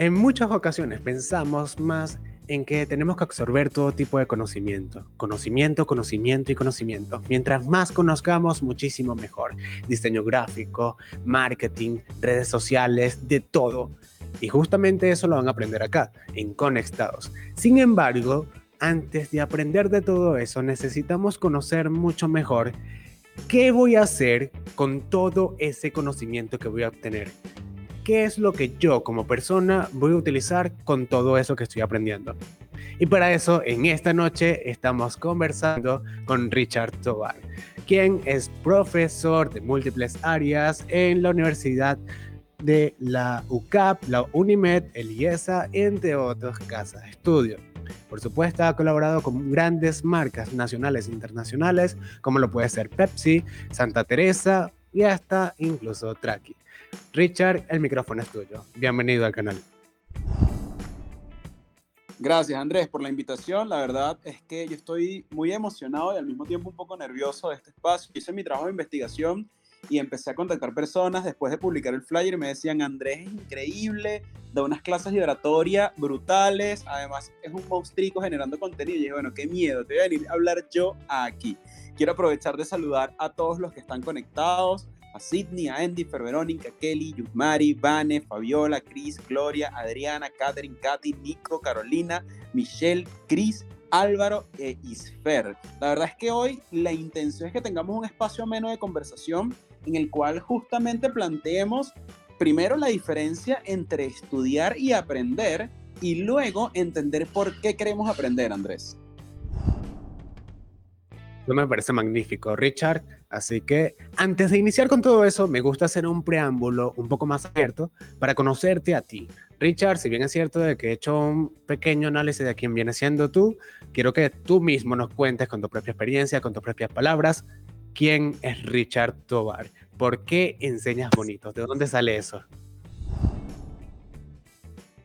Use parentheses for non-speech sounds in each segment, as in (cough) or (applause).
En muchas ocasiones pensamos más en que tenemos que absorber todo tipo de conocimiento. Conocimiento, conocimiento y conocimiento. Mientras más conozcamos, muchísimo mejor. Diseño gráfico, marketing, redes sociales, de todo. Y justamente eso lo van a aprender acá, en Conectados. Sin embargo, antes de aprender de todo eso, necesitamos conocer mucho mejor qué voy a hacer con todo ese conocimiento que voy a obtener qué es lo que yo como persona voy a utilizar con todo eso que estoy aprendiendo. Y para eso, en esta noche estamos conversando con Richard Tobar, quien es profesor de múltiples áreas en la Universidad de la UCAP, la UNIMED, el IESA, entre otras casas de estudio. Por supuesto, ha colaborado con grandes marcas nacionales e internacionales, como lo puede ser Pepsi, Santa Teresa y hasta incluso Traki. Richard, el micrófono es tuyo. Bienvenido al canal. Gracias Andrés por la invitación. La verdad es que yo estoy muy emocionado y al mismo tiempo un poco nervioso de este espacio. Hice mi trabajo de investigación y empecé a contactar personas después de publicar el flyer y me decían, Andrés es increíble, da unas clases de oratoria brutales, además es un monstruo generando contenido. Y dije, bueno, qué miedo, te voy a venir a hablar yo aquí. Quiero aprovechar de saludar a todos los que están conectados a Sidney, a Andy, Fer Verónica, Kelly, Yusmari, Vane, Fabiola, Cris, Gloria, Adriana, Catherine, Katy, Nico, Carolina, Michelle, Cris, Álvaro e Isfer. La verdad es que hoy la intención es que tengamos un espacio menos de conversación en el cual justamente planteemos primero la diferencia entre estudiar y aprender y luego entender por qué queremos aprender, Andrés. Me parece magnífico, Richard. Así que antes de iniciar con todo eso, me gusta hacer un preámbulo un poco más abierto para conocerte a ti. Richard, si bien es cierto de que he hecho un pequeño análisis de quién viene siendo tú, quiero que tú mismo nos cuentes con tu propia experiencia, con tus propias palabras, quién es Richard Tobar. ¿Por qué enseñas bonito? ¿De dónde sale eso?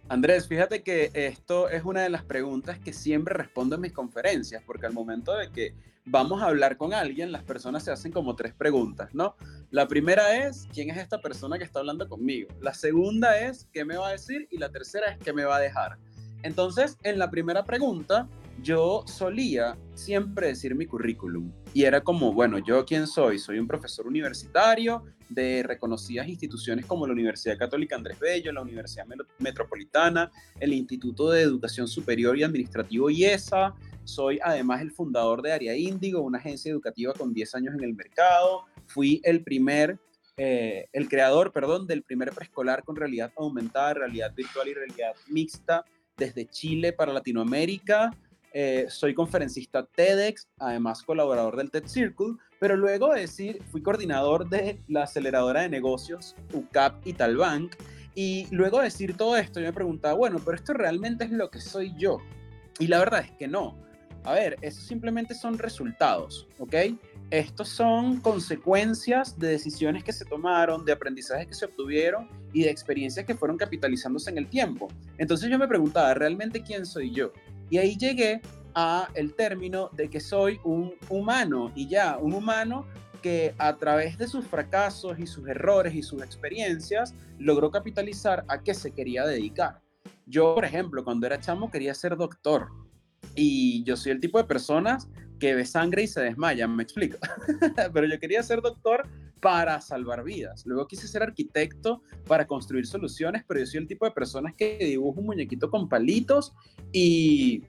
Andrés, fíjate que esto es una de las preguntas que siempre respondo en mis conferencias, porque al momento de que vamos a hablar con alguien, las personas se hacen como tres preguntas, ¿no? La primera es, ¿quién es esta persona que está hablando conmigo? La segunda es, ¿qué me va a decir? Y la tercera es, ¿qué me va a dejar? Entonces, en la primera pregunta, yo solía siempre decir mi currículum. Y era como, bueno, ¿yo quién soy? Soy un profesor universitario de reconocidas instituciones como la Universidad Católica Andrés Bello, la Universidad Metropolitana, el Instituto de Educación Superior y Administrativo IESA. Soy además el fundador de Área Índigo, una agencia educativa con 10 años en el mercado. Fui el primer eh, el creador, perdón, del primer preescolar con realidad aumentada, realidad virtual y realidad mixta desde Chile para Latinoamérica. Eh, soy conferencista TEDx, además colaborador del TED Circle, pero luego de decir, fui coordinador de la aceleradora de negocios UCAP y Talbank, y luego de decir todo esto, yo me preguntaba, bueno, pero esto realmente es lo que soy yo. Y la verdad es que no. A ver, eso simplemente son resultados, ¿ok? Estos son consecuencias de decisiones que se tomaron, de aprendizajes que se obtuvieron y de experiencias que fueron capitalizándose en el tiempo. Entonces yo me preguntaba, ¿realmente quién soy yo? Y ahí llegué a el término de que soy un humano y ya, un humano que a través de sus fracasos y sus errores y sus experiencias logró capitalizar a qué se quería dedicar. Yo, por ejemplo, cuando era chamo quería ser doctor y yo soy el tipo de personas que ve sangre y se desmaya, me explico. (laughs) Pero yo quería ser doctor para salvar vidas. Luego quise ser arquitecto para construir soluciones, pero yo soy el tipo de personas que dibujo un muñequito con palitos y,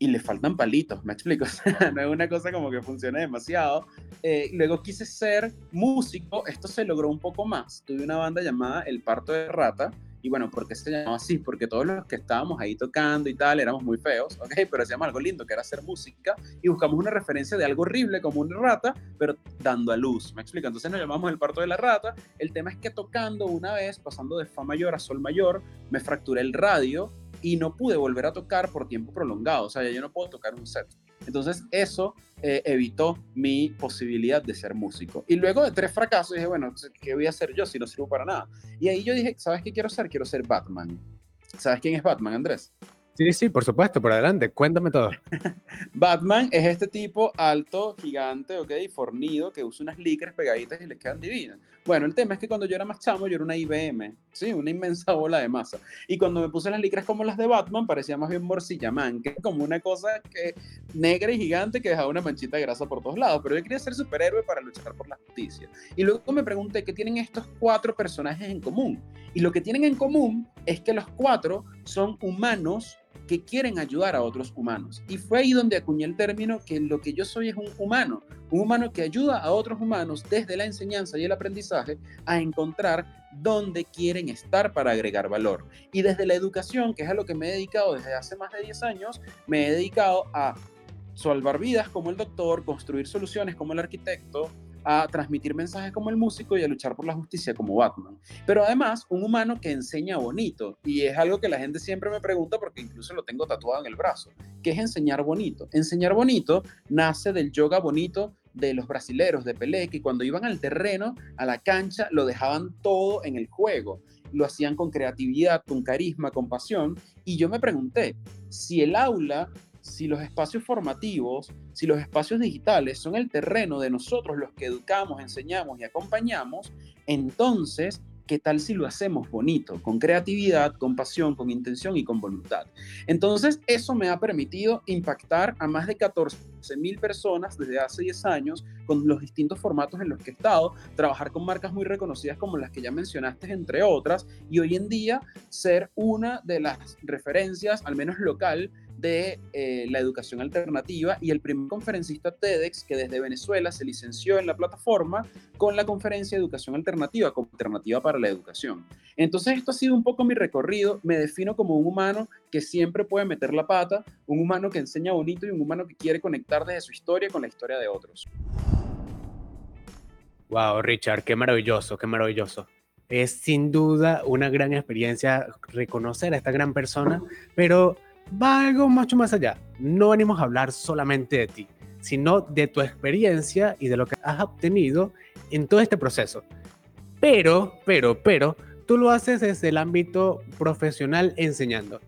y le faltan palitos, me explico. (laughs) no es una cosa como que funcione demasiado. Eh, luego quise ser músico, esto se logró un poco más. Tuve una banda llamada El Parto de Rata, y bueno, ¿por qué se llamaba así? Porque todos los que estábamos ahí tocando y tal éramos muy feos, ¿ok? (laughs) Pero hacíamos algo lindo, que era hacer música, y buscamos una referencia de algo horrible como una rata, pero dando a luz, ¿me explico? Entonces nos llamamos el parto de la rata. El tema es que tocando una vez, pasando de fa mayor a sol mayor, me fracturé el radio y no pude volver a tocar por tiempo prolongado, o sea, ya yo no puedo tocar un set. Entonces eso eh, evitó mi posibilidad de ser músico. Y luego de tres fracasos dije, bueno, ¿qué voy a hacer yo si no sirvo para nada? Y ahí yo dije, ¿sabes qué quiero ser? Quiero ser Batman. ¿Sabes quién es Batman, Andrés? Sí, sí, por supuesto, por adelante, cuéntame todo. (laughs) Batman es este tipo alto, gigante, ok, fornido, que usa unas licras pegaditas y le quedan divinas. Bueno, el tema es que cuando yo era más chamo, yo era una IBM, sí, una inmensa (laughs) bola de masa. Y cuando me puse las licras como las de Batman, parecía más bien morcillamán, que es como una cosa que negra y gigante que dejaba una manchita de grasa por todos lados. Pero yo quería ser superhéroe para luchar por la justicia. Y luego me pregunté qué tienen estos cuatro personajes en común. Y lo que tienen en común es que los cuatro son humanos que quieren ayudar a otros humanos. Y fue ahí donde acuñé el término que lo que yo soy es un humano, un humano que ayuda a otros humanos desde la enseñanza y el aprendizaje a encontrar dónde quieren estar para agregar valor. Y desde la educación, que es a lo que me he dedicado desde hace más de 10 años, me he dedicado a salvar vidas como el doctor, construir soluciones como el arquitecto, a transmitir mensajes como el músico y a luchar por la justicia como Batman. Pero además, un humano que enseña bonito. Y es algo que la gente siempre me pregunta porque incluso lo tengo tatuado en el brazo. ¿Qué es enseñar bonito? Enseñar bonito nace del yoga bonito de los brasileros de Pelé, que cuando iban al terreno, a la cancha, lo dejaban todo en el juego. Lo hacían con creatividad, con carisma, con pasión. Y yo me pregunté, si el aula si los espacios formativos, si los espacios digitales son el terreno de nosotros los que educamos, enseñamos y acompañamos, entonces, ¿qué tal si lo hacemos bonito, con creatividad, con pasión, con intención y con voluntad? Entonces, eso me ha permitido impactar a más de 14 mil personas desde hace 10 años con los distintos formatos en los que he estado, trabajar con marcas muy reconocidas como las que ya mencionaste, entre otras, y hoy en día ser una de las referencias, al menos local, de eh, la educación alternativa y el primer conferencista TEDx que desde Venezuela se licenció en la plataforma con la conferencia educación alternativa como alternativa para la educación. Entonces esto ha sido un poco mi recorrido, me defino como un humano que siempre puede meter la pata, un humano que enseña bonito y un humano que quiere conectar desde su historia con la historia de otros. Wow, Richard, qué maravilloso, qué maravilloso es sin duda una gran experiencia reconocer a esta gran persona, pero va algo mucho más allá. No venimos a hablar solamente de ti, sino de tu experiencia y de lo que has obtenido en todo este proceso. Pero, pero, pero, tú lo haces desde el ámbito profesional enseñando.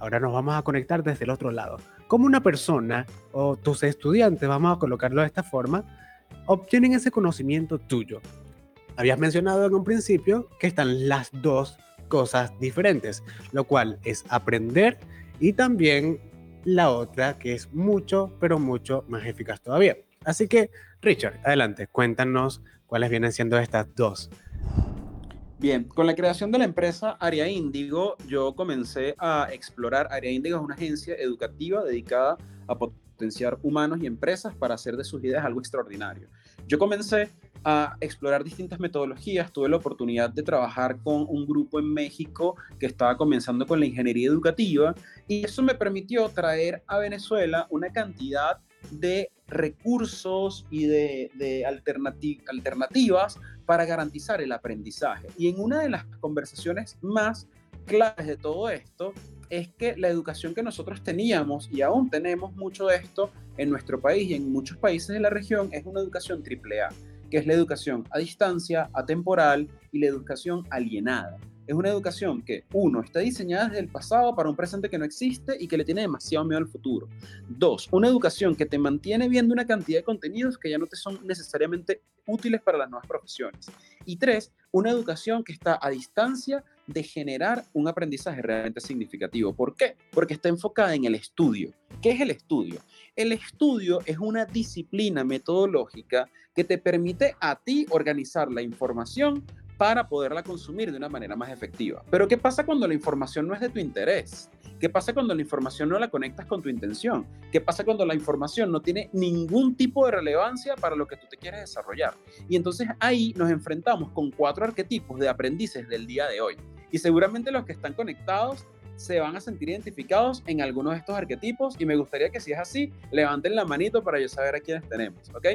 Ahora nos vamos a conectar desde el otro lado. Como una persona o tus estudiantes, vamos a colocarlo de esta forma, obtienen ese conocimiento tuyo. Habías mencionado en un principio que están las dos cosas diferentes, lo cual es aprender y también la otra que es mucho, pero mucho más eficaz todavía. Así que, Richard, adelante, cuéntanos cuáles vienen siendo estas dos. Bien, con la creación de la empresa Aria Índigo, yo comencé a explorar. Aria Índigo es una agencia educativa dedicada a potenciar humanos y empresas para hacer de sus ideas algo extraordinario. Yo comencé a explorar distintas metodologías. Tuve la oportunidad de trabajar con un grupo en México que estaba comenzando con la ingeniería educativa y eso me permitió traer a Venezuela una cantidad de recursos y de, alternativas para garantizar el aprendizaje. Y en una de las conversaciones más claves de todo esto es que la educación que nosotros teníamos y aún tenemos mucho de esto en nuestro país y en muchos países de la región es una educación triple A que es la educación a distancia, atemporal y la educación alienada. Es una educación que, uno, está diseñada desde el pasado para un presente que no existe y que le tiene demasiado miedo al futuro. Dos, una educación que te mantiene viendo una cantidad de contenidos que ya no te son necesariamente útiles para las nuevas profesiones. Y tres, una educación que está a distancia de generar un aprendizaje realmente significativo. ¿Por qué? Porque está enfocada en el estudio. ¿Qué es el estudio? El estudio es una disciplina metodológica que te permite a ti organizar la información para poderla consumir de una manera más efectiva. Pero ¿qué pasa cuando la información no es de tu interés? ¿Qué pasa cuando la información no la conectas con tu intención? ¿Qué pasa cuando la información no tiene ningún tipo de relevancia para lo que tú te quieres desarrollar? Y entonces ahí nos enfrentamos con cuatro arquetipos de aprendices del día de hoy. Y seguramente los que están conectados se van a sentir identificados en algunos de estos arquetipos y me gustaría que si es así, levanten la manito para yo saber a quiénes tenemos, ¿ok?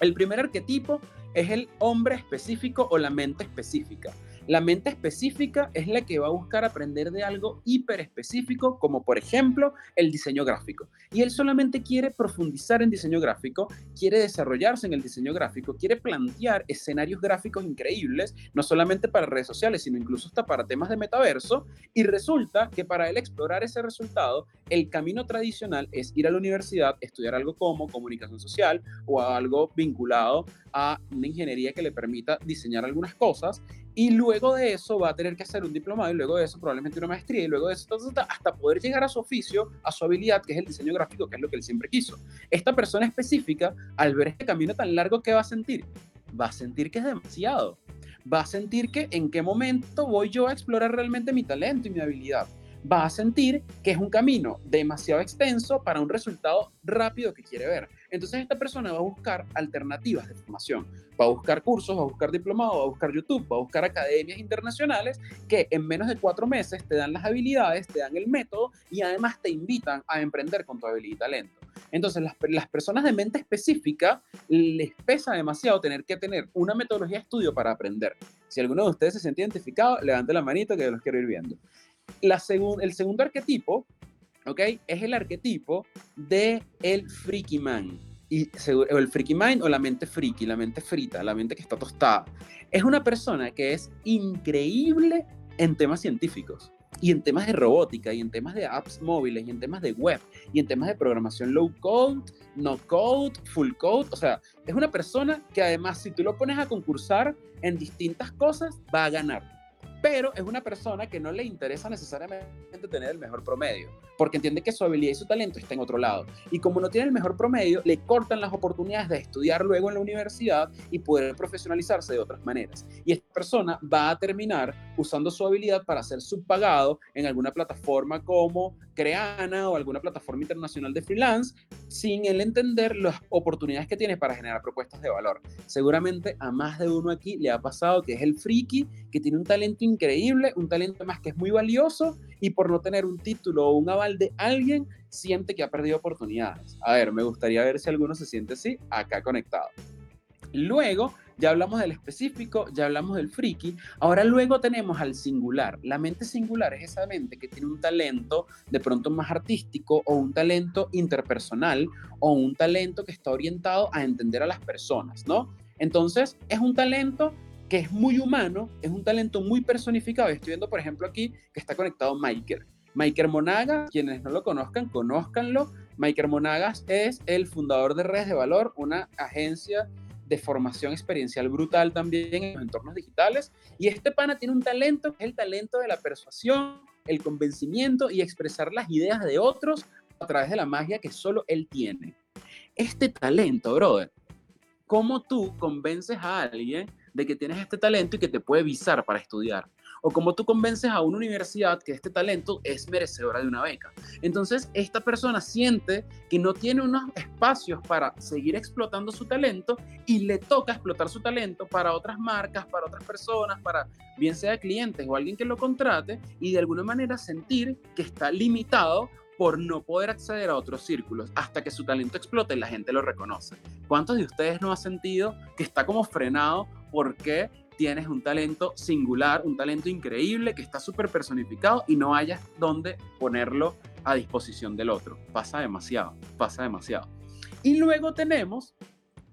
El primer arquetipo es el hombre específico o la mente específica. La mente específica es la que va a buscar aprender de algo hiper específico, como por ejemplo el diseño gráfico. Y él solamente quiere profundizar en diseño gráfico, quiere desarrollarse en el diseño gráfico, quiere plantear escenarios gráficos increíbles, no solamente para redes sociales, sino incluso hasta para temas de metaverso. Y resulta que para él explorar ese resultado, el camino tradicional es ir a la universidad, estudiar algo como comunicación social o algo vinculado a una ingeniería que le permita diseñar algunas cosas y luego de eso va a tener que hacer un diplomado y luego de eso probablemente una maestría y luego de eso hasta poder llegar a su oficio, a su habilidad, que es el diseño gráfico, que es lo que él siempre quiso. Esta persona específica, al ver este camino tan largo, ¿qué va a sentir? Va a sentir que es demasiado. Va a sentir que en qué momento voy yo a explorar realmente mi talento y mi habilidad va a sentir que es un camino demasiado extenso para un resultado rápido que quiere ver. Entonces esta persona va a buscar alternativas de formación, va a buscar cursos, va a buscar diplomados, va a buscar YouTube, va a buscar academias internacionales que en menos de cuatro meses te dan las habilidades, te dan el método y además te invitan a emprender con tu habilidad y talento. Entonces las, las personas de mente específica les pesa demasiado tener que tener una metodología de estudio para aprender. Si alguno de ustedes se siente identificado, levante la manito que yo los quiero ir viendo. La el segundo arquetipo, ¿ok? Es el arquetipo de el freaky man. Y el freaky mind o la mente freaky, la mente frita, la mente que está tostada. Es una persona que es increíble en temas científicos y en temas de robótica y en temas de apps móviles y en temas de web y en temas de programación low code, no code, full code. O sea, es una persona que además si tú lo pones a concursar en distintas cosas, va a ganar pero es una persona que no le interesa necesariamente tener el mejor promedio, porque entiende que su habilidad y su talento está en otro lado. Y como no tiene el mejor promedio, le cortan las oportunidades de estudiar luego en la universidad y poder profesionalizarse de otras maneras. Y esta persona va a terminar usando su habilidad para ser subpagado en alguna plataforma como Creana o alguna plataforma internacional de freelance, sin él entender las oportunidades que tiene para generar propuestas de valor. Seguramente a más de uno aquí le ha pasado que es el friki, que tiene un talento increíble, un talento más que es muy valioso y por no tener un título o un aval de alguien, siente que ha perdido oportunidades. A ver, me gustaría ver si alguno se siente así acá conectado. Luego, ya hablamos del específico, ya hablamos del friki. Ahora luego tenemos al singular. La mente singular es esa mente que tiene un talento de pronto más artístico o un talento interpersonal o un talento que está orientado a entender a las personas, ¿no? Entonces, es un talento que es muy humano, es un talento muy personificado. Estoy viendo, por ejemplo, aquí que está conectado Michael. Michael Monagas, quienes no lo conozcan, conózcanlo. Michael Monagas es el fundador de Redes de Valor, una agencia de formación experiencial brutal también en los entornos digitales. Y este pana tiene un talento, que es el talento de la persuasión, el convencimiento y expresar las ideas de otros a través de la magia que solo él tiene. Este talento, brother, ¿cómo tú convences a alguien de que tienes este talento y que te puede visar para estudiar. O como tú convences a una universidad que este talento es merecedora de una beca. Entonces, esta persona siente que no tiene unos espacios para seguir explotando su talento y le toca explotar su talento para otras marcas, para otras personas, para bien sea clientes o alguien que lo contrate y de alguna manera sentir que está limitado por no poder acceder a otros círculos hasta que su talento explote y la gente lo reconoce. ¿Cuántos de ustedes no han sentido que está como frenado porque tienes un talento singular, un talento increíble que está súper personificado y no hayas dónde ponerlo a disposición del otro? Pasa demasiado, pasa demasiado. Y luego tenemos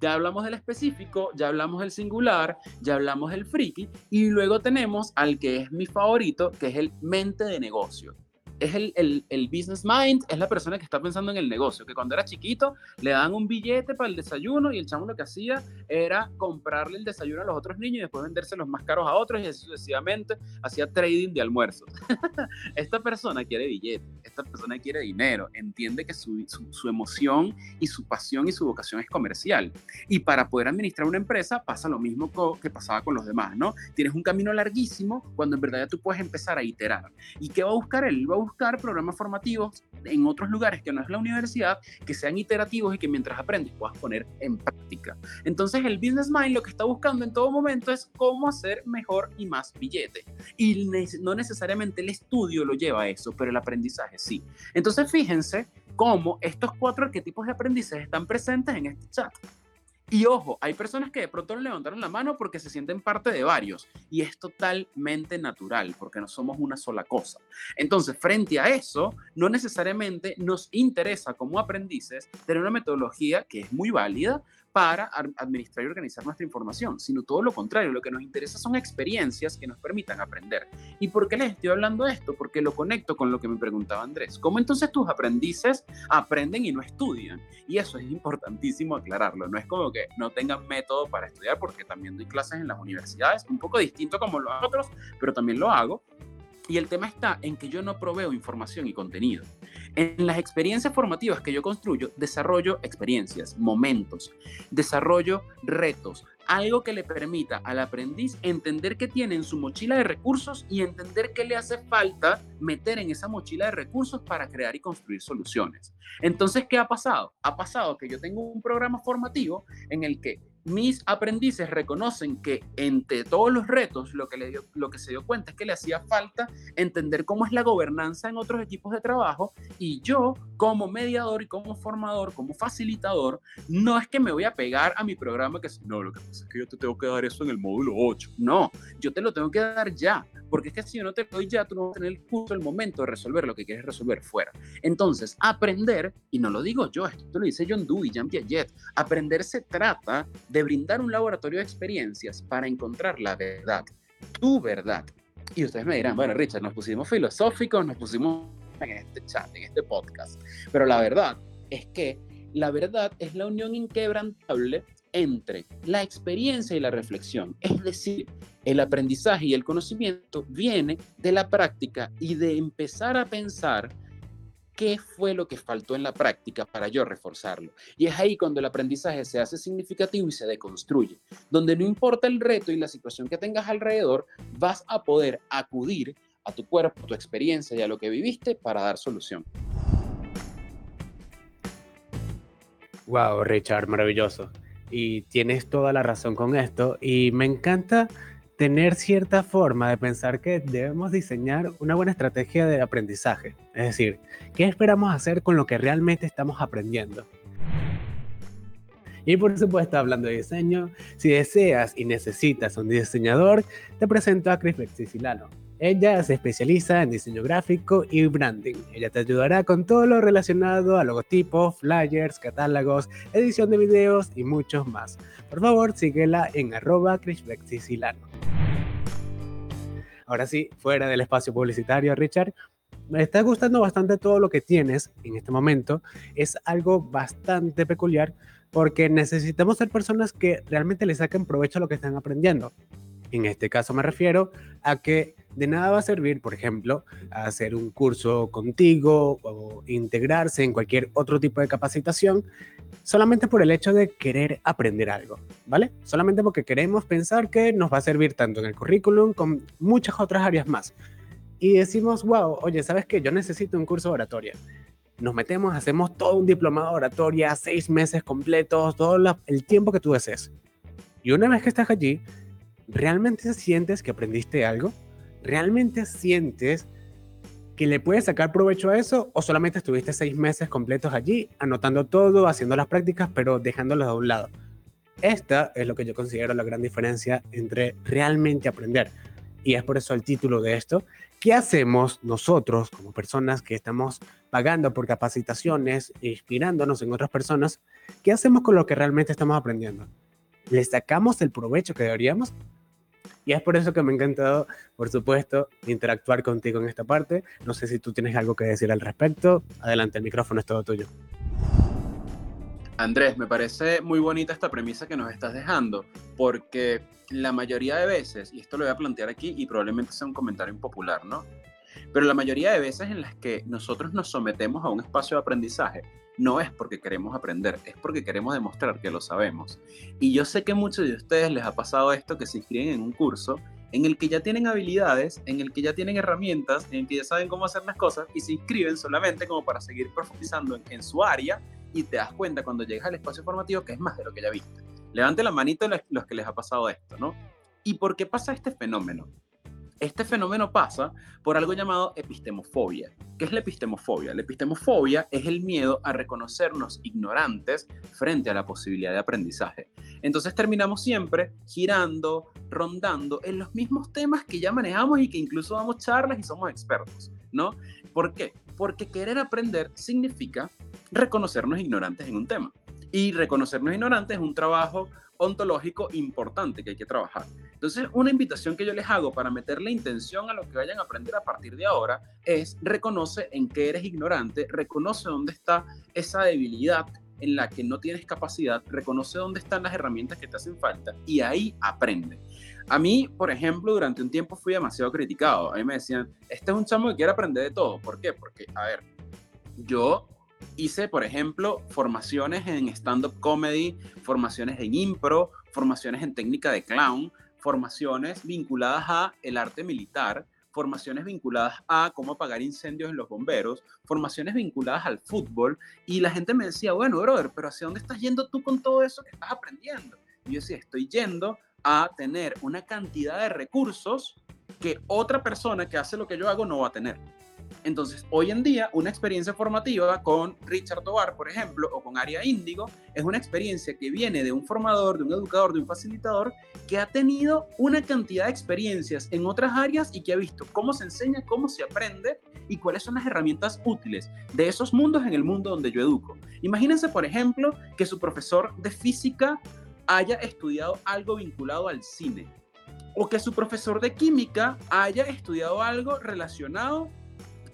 ya hablamos del específico, ya hablamos del singular, ya hablamos del friki y luego tenemos al que es mi favorito, que es el mente de negocio es el, el, business mind, es la persona que está pensando en el negocio, que cuando era chiquito le dan un billete para el desayuno y el chamo lo que hacía era comprarle el desayuno a los otros niños y después venderse los más caros a otros y así sucesivamente hacía trading de almuerzos. (laughs) esta persona quiere billete, esta persona quiere dinero, entiende que su, su, emoción y su pasión y su vocación es comercial. Y para poder administrar una empresa pasa lo mismo que pasaba con los demás, ¿no? Tienes un camino larguísimo cuando en verdad ya tú puedes empezar a iterar. ¿Y qué va a buscar él? Va a buscar programas formativos en otros lugares que no es la universidad, que sean iterativos y que mientras aprendes puedas poner en práctica. Entonces el Business Mind lo que está buscando en todo momento es cómo hacer mejor y más billete. Y no necesariamente el estudio lo lleva a eso, pero el aprendizaje sí. Entonces fíjense cómo estos cuatro arquetipos de aprendizaje están presentes en este chat. Y ojo, hay personas que de pronto levantaron la mano porque se sienten parte de varios y es totalmente natural porque no somos una sola cosa. Entonces, frente a eso, no necesariamente nos interesa como aprendices tener una metodología que es muy válida, para administrar y organizar nuestra información, sino todo lo contrario, lo que nos interesa son experiencias que nos permitan aprender. ¿Y por qué les estoy hablando de esto? Porque lo conecto con lo que me preguntaba Andrés. ¿Cómo entonces tus aprendices aprenden y no estudian? Y eso es importantísimo aclararlo. No es como que no tengan método para estudiar, porque también doy clases en las universidades, un poco distinto como los otros, pero también lo hago. Y el tema está en que yo no proveo información y contenido. En las experiencias formativas que yo construyo, desarrollo experiencias, momentos, desarrollo retos, algo que le permita al aprendiz entender que tiene en su mochila de recursos y entender qué le hace falta meter en esa mochila de recursos para crear y construir soluciones. Entonces, ¿qué ha pasado? Ha pasado que yo tengo un programa formativo en el que mis aprendices reconocen que entre todos los retos lo que, le dio, lo que se dio cuenta es que le hacía falta entender cómo es la gobernanza en otros equipos de trabajo y yo como mediador y como formador, como facilitador, no es que me voy a pegar a mi programa que no, lo que pasa es que yo te tengo que dar eso en el módulo 8. No, yo te lo tengo que dar ya, porque es que si yo no te lo doy ya, tú no vas a tener el momento de resolver lo que quieres resolver fuera. Entonces, aprender, y no lo digo yo, esto lo dice John Dewey, Jean Piaget, aprender se trata de brindar un laboratorio de experiencias para encontrar la verdad, tu verdad. Y ustedes me dirán, bueno, Richard, nos pusimos filosóficos, nos pusimos en este chat, en este podcast, pero la verdad es que la verdad es la unión inquebrantable entre la experiencia y la reflexión. Es decir, el aprendizaje y el conocimiento viene de la práctica y de empezar a pensar qué fue lo que faltó en la práctica para yo reforzarlo. Y es ahí cuando el aprendizaje se hace significativo y se deconstruye, donde no importa el reto y la situación que tengas alrededor, vas a poder acudir a tu cuerpo, a tu experiencia y a lo que viviste para dar solución. Wow, Richard, maravilloso. Y tienes toda la razón con esto. Y me encanta tener cierta forma de pensar que debemos diseñar una buena estrategia de aprendizaje. Es decir, ¿qué esperamos hacer con lo que realmente estamos aprendiendo? Y por supuesto, hablando de diseño, si deseas y necesitas un diseñador, te presento a Chris Silano. Ella se especializa en diseño gráfico y branding. Ella te ayudará con todo lo relacionado a logotipos, flyers, catálogos, edición de videos y muchos más. Por favor, síguela en arroba. Ahora sí, fuera del espacio publicitario, Richard, me está gustando bastante todo lo que tienes en este momento. Es algo bastante peculiar porque necesitamos ser personas que realmente le saquen provecho a lo que están aprendiendo. En este caso me refiero a que de nada va a servir, por ejemplo, hacer un curso contigo o integrarse en cualquier otro tipo de capacitación solamente por el hecho de querer aprender algo, ¿vale? Solamente porque queremos pensar que nos va a servir tanto en el currículum como muchas otras áreas más. Y decimos, wow, oye, ¿sabes qué? Yo necesito un curso de oratoria. Nos metemos, hacemos todo un diplomado de oratoria, seis meses completos, todo el tiempo que tú desees. Y una vez que estás allí, ¿realmente sientes que aprendiste algo? ¿Realmente sientes que le puedes sacar provecho a eso o solamente estuviste seis meses completos allí, anotando todo, haciendo las prácticas, pero dejándolas a un lado? Esta es lo que yo considero la gran diferencia entre realmente aprender. Y es por eso el título de esto. ¿Qué hacemos nosotros como personas que estamos pagando por capacitaciones, inspirándonos en otras personas? ¿Qué hacemos con lo que realmente estamos aprendiendo? ¿Le sacamos el provecho que deberíamos? Y es por eso que me ha encantado, por supuesto, interactuar contigo en esta parte. No sé si tú tienes algo que decir al respecto. Adelante, el micrófono es todo tuyo. Andrés, me parece muy bonita esta premisa que nos estás dejando, porque la mayoría de veces, y esto lo voy a plantear aquí y probablemente sea un comentario impopular, ¿no? Pero la mayoría de veces en las que nosotros nos sometemos a un espacio de aprendizaje, no es porque queremos aprender, es porque queremos demostrar que lo sabemos. Y yo sé que muchos de ustedes les ha pasado esto que se inscriben en un curso en el que ya tienen habilidades, en el que ya tienen herramientas, en el que ya saben cómo hacer las cosas y se inscriben solamente como para seguir profundizando en, su área y te das cuenta cuando llegas al espacio formativo que es más de lo que ya viste. Levante la manito los que les ha pasado esto, ¿no? ¿Y por qué pasa este fenómeno? Este fenómeno pasa por algo llamado epistemofobia. ¿Qué es la epistemofobia? La epistemofobia es el miedo a reconocernos ignorantes frente a la posibilidad de aprendizaje. Entonces terminamos siempre girando, rondando en los mismos temas que ya manejamos y que incluso damos charlas y somos expertos, ¿no? ¿Por qué? Porque querer aprender significa reconocernos ignorantes en un tema. Y reconocernos ignorantes es un trabajo ontológico importante que hay que trabajar. Entonces, una invitación que yo les hago para meterle intención a lo que vayan a aprender a partir de ahora es reconoce en qué eres ignorante, reconoce dónde está esa debilidad en la que no tienes capacidad, reconoce dónde están las herramientas que te hacen falta y ahí aprende. A mí, por ejemplo, durante un tiempo fui demasiado criticado. A mí me decían, este es un chamo que quiere aprender de todo. ¿Por qué? Porque, a ver, yo hice, por ejemplo, formaciones en stand-up comedy, formaciones en impro, formaciones en técnica de clown, formaciones vinculadas a el arte militar, formaciones vinculadas a cómo apagar incendios en los bomberos, formaciones vinculadas al fútbol, y la gente me decía, bueno, brother, pero ¿hacia dónde estás yendo tú con todo eso que estás aprendiendo? Y yo decía, estoy yendo a tener una cantidad de recursos que otra persona que hace lo que yo hago no va a tener. Entonces, hoy en día, una experiencia formativa con Richard Tobar, por ejemplo, o con Aria Índigo, es una experiencia que viene de un formador, de un educador, de un facilitador, que ha tenido una cantidad de experiencias en otras áreas y que ha visto cómo se enseña, cómo se aprende y cuáles son las herramientas útiles de esos mundos en el mundo donde yo educo. Imagínense, por ejemplo, que su profesor de física haya estudiado algo vinculado al cine o que su profesor de química haya estudiado algo relacionado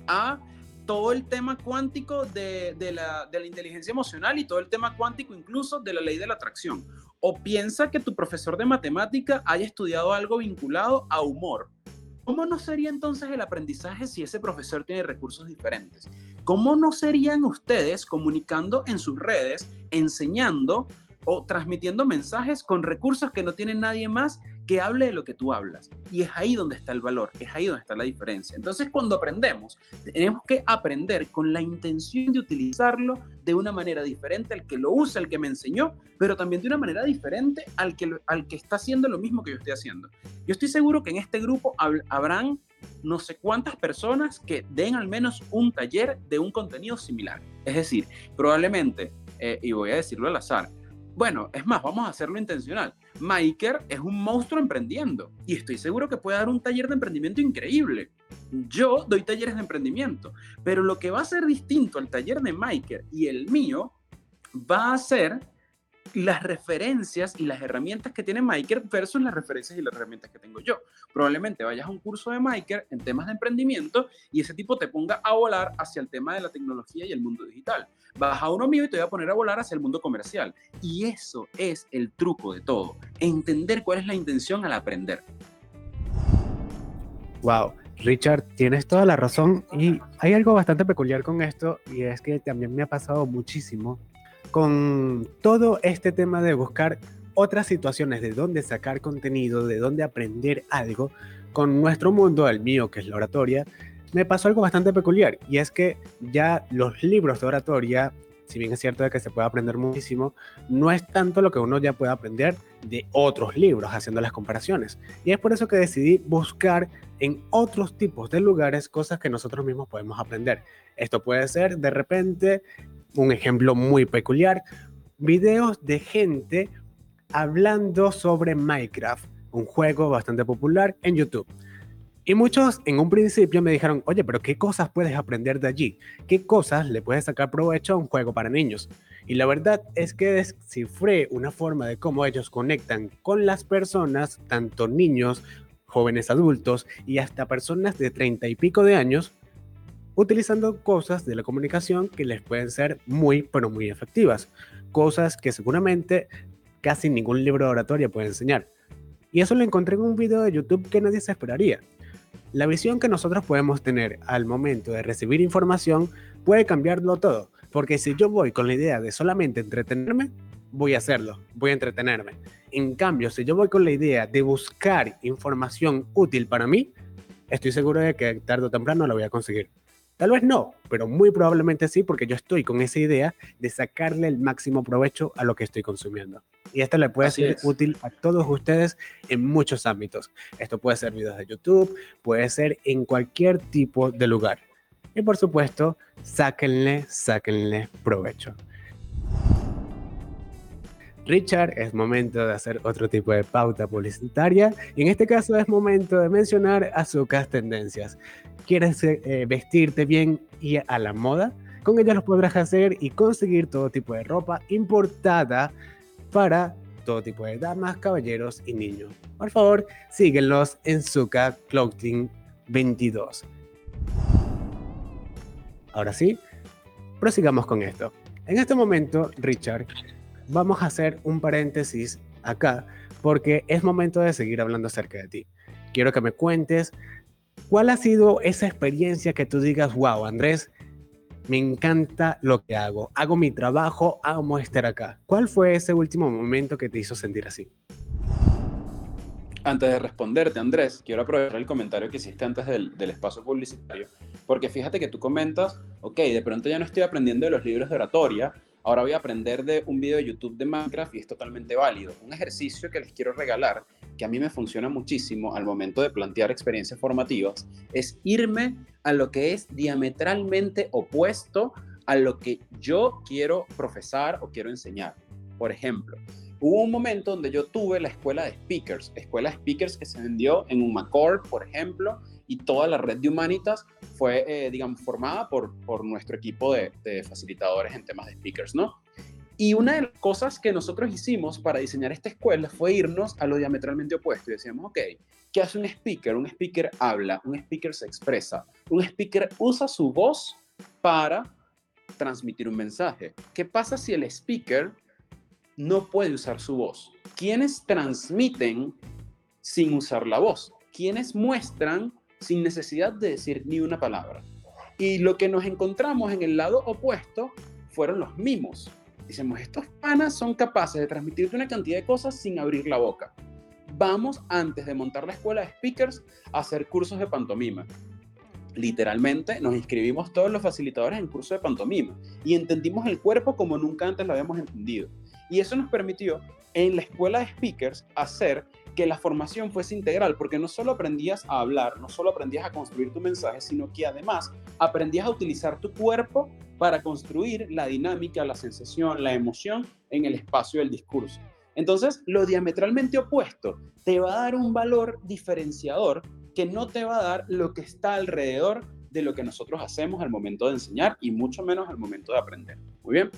a todo el tema cuántico de, la, de, la, inteligencia emocional y todo el tema cuántico incluso de la ley de la atracción. O piensa que tu profesor de matemática haya estudiado algo vinculado a humor. ¿Cómo no sería entonces el aprendizaje si ese profesor tiene recursos diferentes? ¿Cómo no serían ustedes comunicando en sus redes, enseñando o transmitiendo mensajes con recursos que no tiene nadie más que hable de lo que tú hablas. Y es ahí donde está el valor, es ahí donde está la diferencia. Entonces, cuando aprendemos, tenemos que aprender con la intención de utilizarlo de una manera diferente al que lo usa, el que me enseñó, pero también de una manera diferente al que, al que está haciendo lo mismo que yo estoy haciendo. Yo estoy seguro que en este grupo habrán no sé cuántas personas que den al menos un taller de un contenido similar. Es decir, probablemente, eh, y voy a decirlo al azar, bueno, es más, vamos a hacerlo intencional. Maiker es un monstruo emprendiendo y estoy seguro que puede dar un taller de emprendimiento increíble. Yo doy talleres de emprendimiento, pero lo que va a ser distinto al taller de Maiker y el mío va a ser las referencias y las herramientas que tiene Miker versus las referencias y las herramientas que tengo yo. Probablemente vayas a un curso de Miker en temas de emprendimiento y ese tipo te ponga a volar hacia el tema de la tecnología y el mundo digital. Vas a uno mío y te voy a poner a volar hacia el mundo comercial. Y eso es el truco de todo, entender cuál es la intención al aprender. Wow, Richard, tienes toda la razón y hay algo bastante peculiar con esto y es que también me ha pasado muchísimo con todo este tema de buscar otras situaciones de dónde sacar contenido, de dónde aprender algo, con nuestro mundo, el mío que es la oratoria, me pasó algo bastante peculiar y es que ya los libros de oratoria, si bien es cierto de que se puede aprender muchísimo, no es tanto lo que uno ya puede aprender de otros libros haciendo las comparaciones. Y es por eso que decidí buscar en otros tipos de lugares cosas que nosotros mismos podemos aprender. Esto puede ser de repente un ejemplo muy peculiar, videos de gente hablando sobre Minecraft, un juego bastante popular en YouTube. Y muchos en un principio me dijeron, oye, pero ¿qué cosas puedes aprender de allí? ¿Qué cosas le puedes sacar provecho a un juego para niños? Y la verdad es que descifré una forma de cómo ellos conectan con las personas, tanto niños, jóvenes adultos y hasta personas de treinta y pico de años, utilizando cosas de la comunicación que les pueden ser muy, pero muy efectivas. Cosas que seguramente casi ningún libro de oratoria puede enseñar. Y eso lo encontré en un video de YouTube que nadie se esperaría. La visión que nosotros podemos tener al momento de recibir información puede cambiarlo todo, porque si yo voy con la idea de solamente entretenerme, voy a hacerlo, voy a entretenerme. En cambio, si yo voy con la idea de buscar información útil para mí, estoy seguro de que tarde o temprano la voy a conseguir. Tal vez no, pero muy probablemente sí, porque yo estoy con esa idea de sacarle el máximo provecho a lo que estoy consumiendo. Y esto le puede ser útil a todos ustedes en muchos ámbitos. Esto puede ser videos de YouTube, puede ser en cualquier tipo de lugar. Y por supuesto, sáquenle, sáquenle provecho. Richard, es momento de hacer otro tipo de pauta publicitaria y en este caso es momento de mencionar Azúcar Tendencias. ¿Quieres eh, vestirte bien y a la moda? Con ellas lo podrás hacer y conseguir todo tipo de ropa importada para todo tipo de damas, caballeros y niños. Por favor, síguenlos en Zuka Clothing 22. Ahora sí, prosigamos con esto. En este momento, Richard, vamos a hacer un paréntesis acá porque es momento de seguir hablando acerca de ti. Quiero que me cuentes cuál ha sido esa experiencia que tú digas, wow, Andrés, me encanta lo que hago, hago mi trabajo, amo estar acá. ¿Cuál fue ese último momento que te hizo sentir así? Antes de responderte, Andrés, quiero aprovechar el comentario que hiciste antes del, del, espacio publicitario, porque fíjate que tú comentas, ok, de pronto ya no estoy aprendiendo de los libros de oratoria, Ahora voy a aprender de un video de YouTube de Minecraft y es totalmente válido. Un ejercicio que les quiero regalar, que a mí me funciona muchísimo al momento de plantear experiencias formativas, es irme a lo que es diametralmente opuesto a lo que yo quiero profesar o quiero enseñar. Por ejemplo, hubo un momento donde yo tuve la escuela de speakers, escuela de speakers que se vendió en un Macor, por ejemplo, y toda la red de Humanitas fue, eh, digamos, formada por, por nuestro equipo de, de, facilitadores en temas de speakers, ¿no? Y una de las cosas que nosotros hicimos para diseñar esta escuela fue irnos a lo diametralmente opuesto y decíamos, ok, ¿qué hace un speaker? Un speaker habla, un speaker se expresa, un speaker usa su voz para transmitir un mensaje. ¿Qué pasa si el speaker no puede usar su voz? ¿Quiénes transmiten sin usar la voz? ¿Quiénes muestran sin necesidad de decir ni una palabra. Y lo que nos encontramos en el lado opuesto fueron los mimos. Dicemos, estos panas son capaces de transmitirte una cantidad de cosas sin abrir la boca. Vamos, antes de montar la escuela de speakers, a hacer cursos de pantomima. Literalmente nos inscribimos todos los facilitadores en cursos de pantomima y entendimos el cuerpo como nunca antes lo habíamos entendido. Y eso nos permitió en la escuela de speakers hacer que la formación fuese integral, porque no solo aprendías a hablar, no solo aprendías a construir tu mensaje, sino que además aprendías a utilizar tu cuerpo para construir la dinámica, la sensación, la emoción en el espacio del discurso. Entonces, lo diametralmente opuesto te va a dar un valor diferenciador que no te va a dar lo que está alrededor de lo que nosotros hacemos al momento de enseñar y mucho menos al momento de aprender. Muy bien.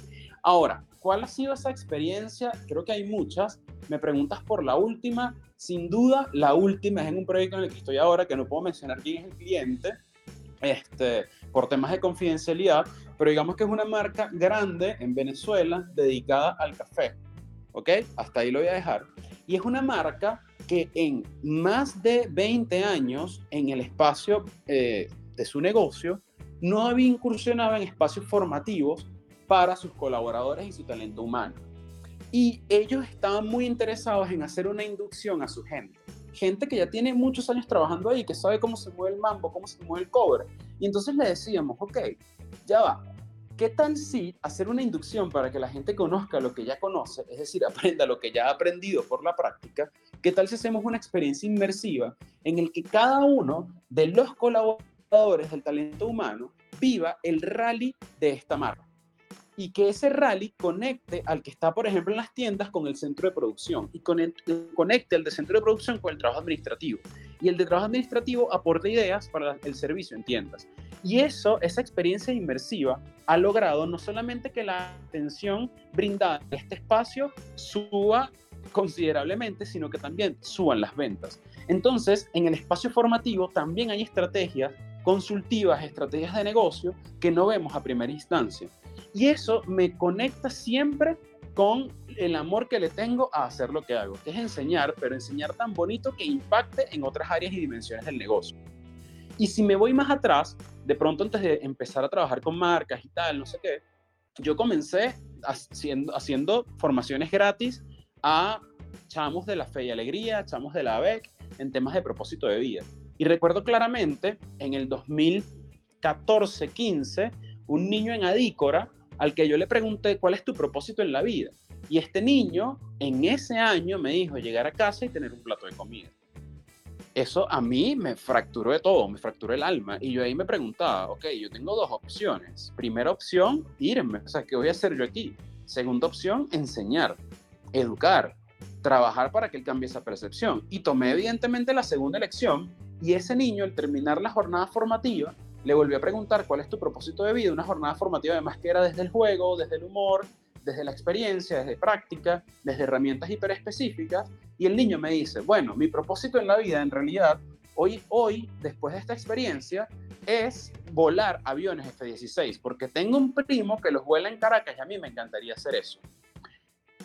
Ahora, ¿cuál ha sido esa experiencia? Creo que hay muchas. Me preguntas por la última. Sin duda, la última es en un proyecto en el que estoy ahora, que no puedo mencionar quién es el cliente, este, por temas de confidencialidad, pero digamos que es una marca grande en Venezuela dedicada al café. ¿Ok? Hasta ahí lo voy a dejar. Y es una marca que en más de 20 años en el espacio eh, de su negocio no había incursionado en espacios formativos para sus colaboradores y su talento humano. Y ellos estaban muy interesados en hacer una inducción a su gente. Gente que ya tiene muchos años trabajando ahí, que sabe cómo se mueve el mambo, cómo se mueve el cover. Y entonces le decíamos, ok, ya va, ¿qué tal si hacer una inducción para que la gente conozca lo que ya conoce, es decir, (laughs) aprenda lo que ya ha aprendido por la práctica? ¿Qué tal si hacemos una experiencia inmersiva en el que cada uno de los colaboradores del talento humano viva el rally de esta marca? Y que ese rally conecte al que está, por ejemplo, en las tiendas con el centro de producción y conecte el de centro de producción con el trabajo administrativo. Y el de trabajo administrativo aporta ideas para el servicio en tiendas. Y eso, esa experiencia inmersiva, ha logrado no solamente que la atención brindada en este espacio suba considerablemente, sino que también suban las ventas. Entonces, en el espacio formativo también hay estrategias consultivas, estrategias de negocio que no vemos a primera instancia. Y eso me conecta siempre con el amor que le tengo a hacer lo que hago, que es enseñar, pero enseñar tan bonito que impacte en otras áreas y dimensiones del negocio. Y si me voy más atrás, de pronto antes de empezar a trabajar con marcas y tal, no sé qué, yo comencé haciendo, formaciones gratis a chamos de la fe y alegría, chamos de la ABEC, en temas de propósito de vida. Y recuerdo claramente en el 2000 14, 15, un niño en Adícora al que yo le pregunté cuál es tu propósito en la vida. Y este niño en ese año me dijo llegar a casa y tener un plato de comida. Eso a mí me fracturó de todo, me fracturó el alma. Y yo ahí me preguntaba, ok, yo tengo dos opciones. Primera opción, irme. O sea, ¿qué voy a hacer yo aquí? Segunda opción, enseñar, educar, trabajar para que él cambie esa percepción. Y tomé evidentemente la segunda elección y ese niño al terminar la jornada formativa le volvió a preguntar cuál es tu propósito de vida, una jornada formativa además que era desde el juego, desde el humor, desde la experiencia, desde práctica, desde herramientas hiperespecíficas y el niño me dice, bueno, mi propósito en la vida en realidad hoy, hoy después de esta experiencia es volar aviones F-16 porque tengo un primo que los vuela en Caracas y a mí me encantaría hacer eso.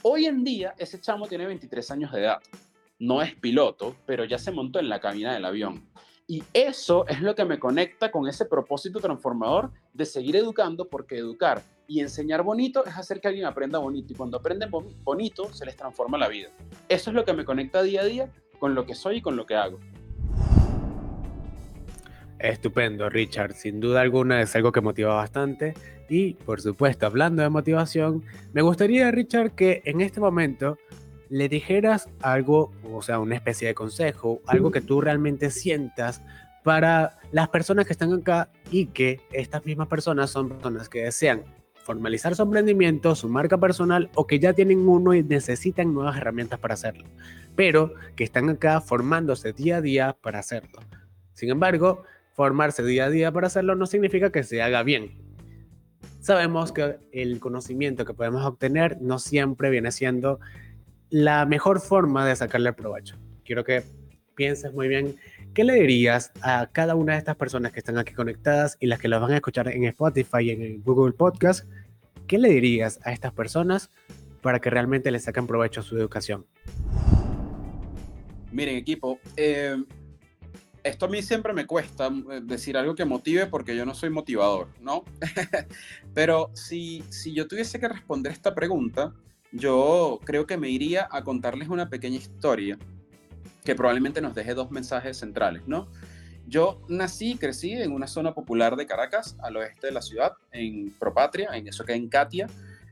Hoy en día ese chamo tiene 23 años de edad. No es piloto, pero ya se montó en la cabina del avión. Y eso es lo que me conecta con ese propósito transformador de seguir educando, porque educar y enseñar bonito es hacer que alguien aprenda bonito. Y cuando aprenden bonito, se les transforma la vida. Eso es lo que me conecta día a día con lo que soy y con lo que hago. Estupendo, Richard. Sin duda alguna es algo que motiva bastante. Y, por supuesto, hablando de motivación, me gustaría, Richard, que en este momento le dijeras algo, o sea, una especie de consejo, algo que tú realmente sientas para las personas que están acá y que estas mismas personas son personas que desean formalizar su emprendimiento, su marca personal o que ya tienen uno y necesitan nuevas herramientas para hacerlo, pero que están acá formándose día a día para hacerlo. Sin embargo, formarse día a día para hacerlo no significa que se haga bien. Sabemos que el conocimiento que podemos obtener no siempre viene siendo la mejor forma de sacarle provecho. Quiero que pienses muy bien qué le dirías a cada una de estas personas que están aquí conectadas y las que las van a escuchar en Spotify y en Google Podcast. ¿Qué le dirías a estas personas para que realmente le saquen provecho a su educación? Miren, equipo, eh, esto a mí siempre me cuesta eh, decir algo que motive porque yo no soy motivador, ¿no? (laughs) Pero si, si yo tuviese que responder esta pregunta, yo creo que me iría a contarles una pequeña historia que probablemente nos deje dos mensajes centrales, ¿no? Yo nací y crecí en una zona popular de Caracas, al oeste de la ciudad, en Propatria, en eso que en Katia.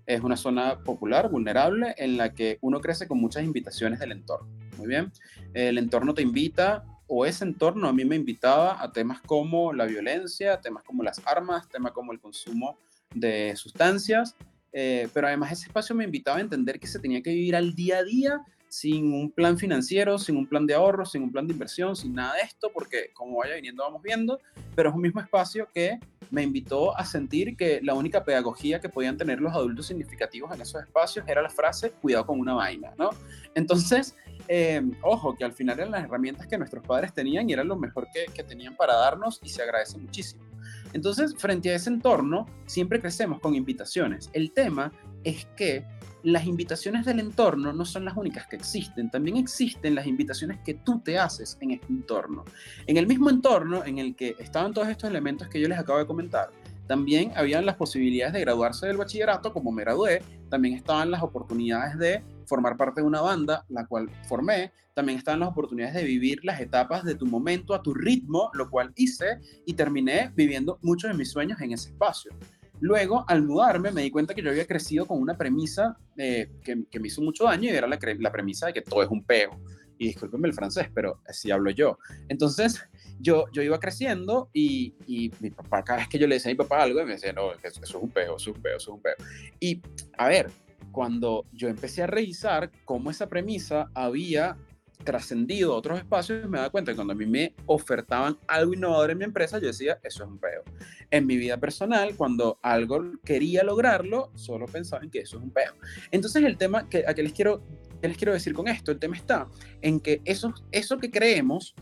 Es una zona popular, vulnerable, en la que uno crece con muchas invitaciones del entorno. Muy bien. El entorno te invita o ese entorno a mí me invitaba a temas como la violencia, temas como las armas, temas como el consumo de sustancias, eh, pero además ese espacio me invitaba a entender que se tenía que vivir al día a día sin un plan financiero, sin un plan de ahorro, sin un plan de inversión, sin nada de esto, porque como vaya viniendo vamos viendo, pero es un mismo espacio que me invitó a sentir que la única pedagogía que podían tener los adultos significativos en esos espacios era la frase, cuidado con una vaina, ¿no? Entonces, eh, ojo, que al final eran las herramientas que nuestros padres tenían y eran lo mejor que, que tenían para darnos y se agradece muchísimo. Entonces, frente a ese entorno, siempre crecemos con invitaciones. El tema es que las invitaciones del entorno no son las únicas que existen, también existen las invitaciones que tú te haces en este entorno. En el mismo entorno en el que estaban todos estos elementos que yo les acabo de comentar, también habían las posibilidades de graduarse del bachillerato, como me gradué, también estaban las oportunidades de formar parte de una banda, la cual formé, también estaban las oportunidades de vivir las etapas de tu momento a tu ritmo, lo cual hice y terminé viviendo muchos de mis sueños en ese espacio. Luego, al mudarme, me di cuenta que yo había crecido con una premisa eh, que, me hizo mucho daño y era la, la premisa de que todo es un pego. Y discúlpenme el francés, pero así hablo yo. Entonces, yo, yo iba creciendo y, y, mi papá, cada vez que yo le decía a mi papá algo, me decía, no, eso, es un peo, eso es un peo, eso es un peo. Y, a ver, cuando yo empecé a revisar cómo esa premisa había trascendido a otros espacios, me daba cuenta que cuando a mí me ofertaban algo innovador en mi empresa, yo decía, eso es un peo. En mi vida personal, cuando algo quería lograrlo, solo pensaba en que eso es un peo. Entonces, el tema que, a que les quiero, que les quiero decir con esto, el tema está en que eso, eso que creemos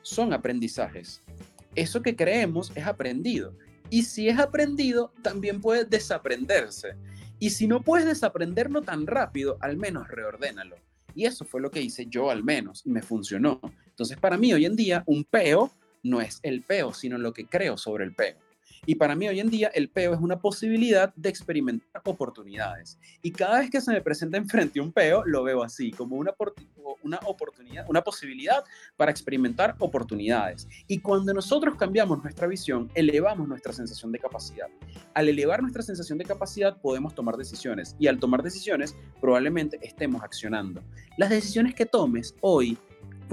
son aprendizajes. Eso que creemos es aprendido. Y si es aprendido, también puede desaprenderse. Y si no puedes desaprenderlo tan rápido, al menos reordénalo. Y eso fue lo que hice yo al menos y me funcionó. Entonces para mí hoy en día un peo no es el peo, sino lo que creo sobre el peo. Y para mí hoy en día el peo es una posibilidad de experimentar oportunidades. Y cada vez que se me presenta enfrente un peo, lo veo así, como una, una oportunidad, una posibilidad para experimentar oportunidades. Y cuando nosotros cambiamos nuestra visión, elevamos nuestra sensación de capacidad. Al elevar nuestra sensación de capacidad, podemos tomar decisiones. Y al tomar decisiones, probablemente estemos accionando. Las decisiones que tomes hoy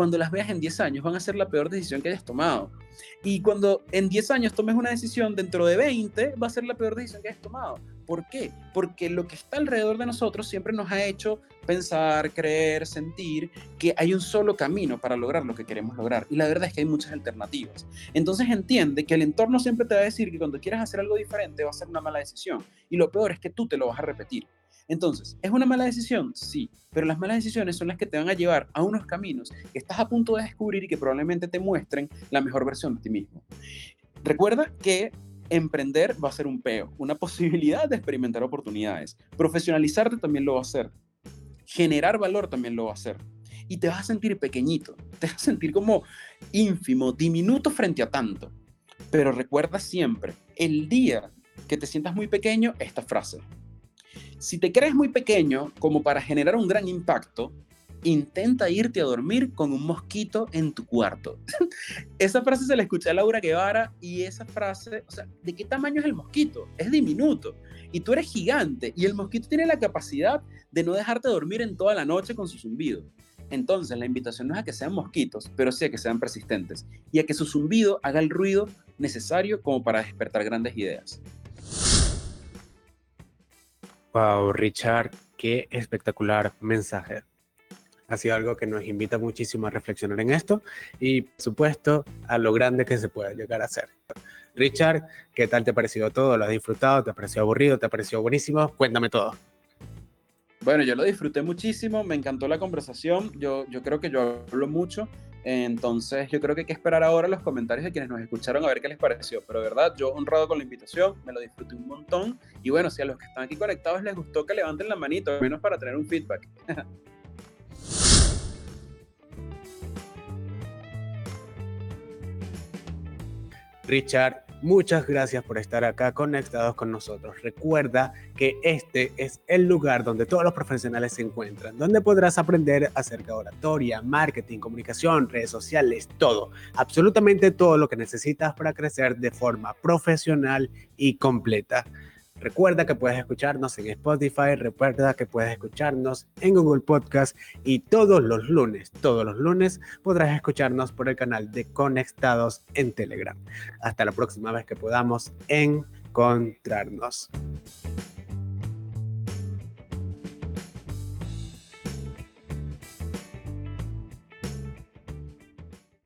cuando las veas en 10 años van a ser la peor decisión que hayas tomado. Y cuando en 10 años tomes una decisión, dentro de 20 va a ser la peor decisión que hayas tomado. ¿Por qué? Porque lo que está alrededor de nosotros siempre nos ha hecho pensar, creer, sentir que hay un solo camino para lograr lo que queremos lograr. Y la verdad es que hay muchas alternativas. Entonces entiende que el entorno siempre te va a decir que cuando quieras hacer algo diferente va a ser una mala decisión. Y lo peor es que tú te lo vas a repetir. Entonces, ¿es una mala decisión? Sí, pero las malas decisiones son las que te van a llevar a unos caminos que estás a punto de descubrir y que probablemente te muestren la mejor versión de ti mismo. Recuerda que emprender va a ser un peo, una (laughs) posibilidad de experimentar oportunidades. Profesionalizarte también lo va a hacer. Generar valor también lo va a hacer. Y te vas a sentir pequeñito, te vas a sentir como ínfimo, diminuto frente a tanto. Pero recuerda siempre, el día que te sientas muy pequeño, esta frase. Si te crees muy pequeño como para generar un gran impacto, intenta irte a dormir con un mosquito en tu cuarto. (laughs) esa frase se la escuché a Laura Guevara y esa frase, o sea, ¿de qué tamaño es el mosquito? Es diminuto. Y tú eres gigante y el mosquito tiene la capacidad de no dejarte dormir en toda la noche con su zumbido. Entonces, la invitación no es a que sean mosquitos, pero sí a que sean persistentes y a que su zumbido haga el ruido necesario como para despertar grandes ideas. Wow, Richard, qué espectacular mensaje. Ha sido algo que nos invita muchísimo a reflexionar en esto y, por supuesto, a lo grande que se puede llegar a ser. Richard, ¿qué tal te ha parecido todo? ¿Lo has disfrutado? ¿Te ha parecido aburrido? ¿Te ha parecido buenísimo? Cuéntame todo. Bueno, yo lo disfruté muchísimo, me encantó la conversación, yo, yo creo que yo hablo mucho, entonces, yo creo que hay que esperar ahora los comentarios de quienes nos escucharon a ver qué les pareció. Pero verdad, yo honrado con la invitación, me lo disfruté un montón. Y bueno, si a los que están aquí conectados les gustó, que levanten la manito, al menos para tener un feedback. (laughs) Richard, Muchas gracias por estar acá conectados con nosotros. Recuerda que este es el lugar donde todos los profesionales se encuentran, donde podrás aprender acerca de oratoria, marketing, comunicación, redes sociales, todo, absolutamente todo lo que necesitas para crecer de forma profesional y completa. Recuerda que puedes escucharnos en Spotify, recuerda que puedes escucharnos en Google Podcast y todos los lunes, todos los lunes podrás escucharnos por el canal de Conectados en Telegram. Hasta la próxima vez que podamos encontrarnos.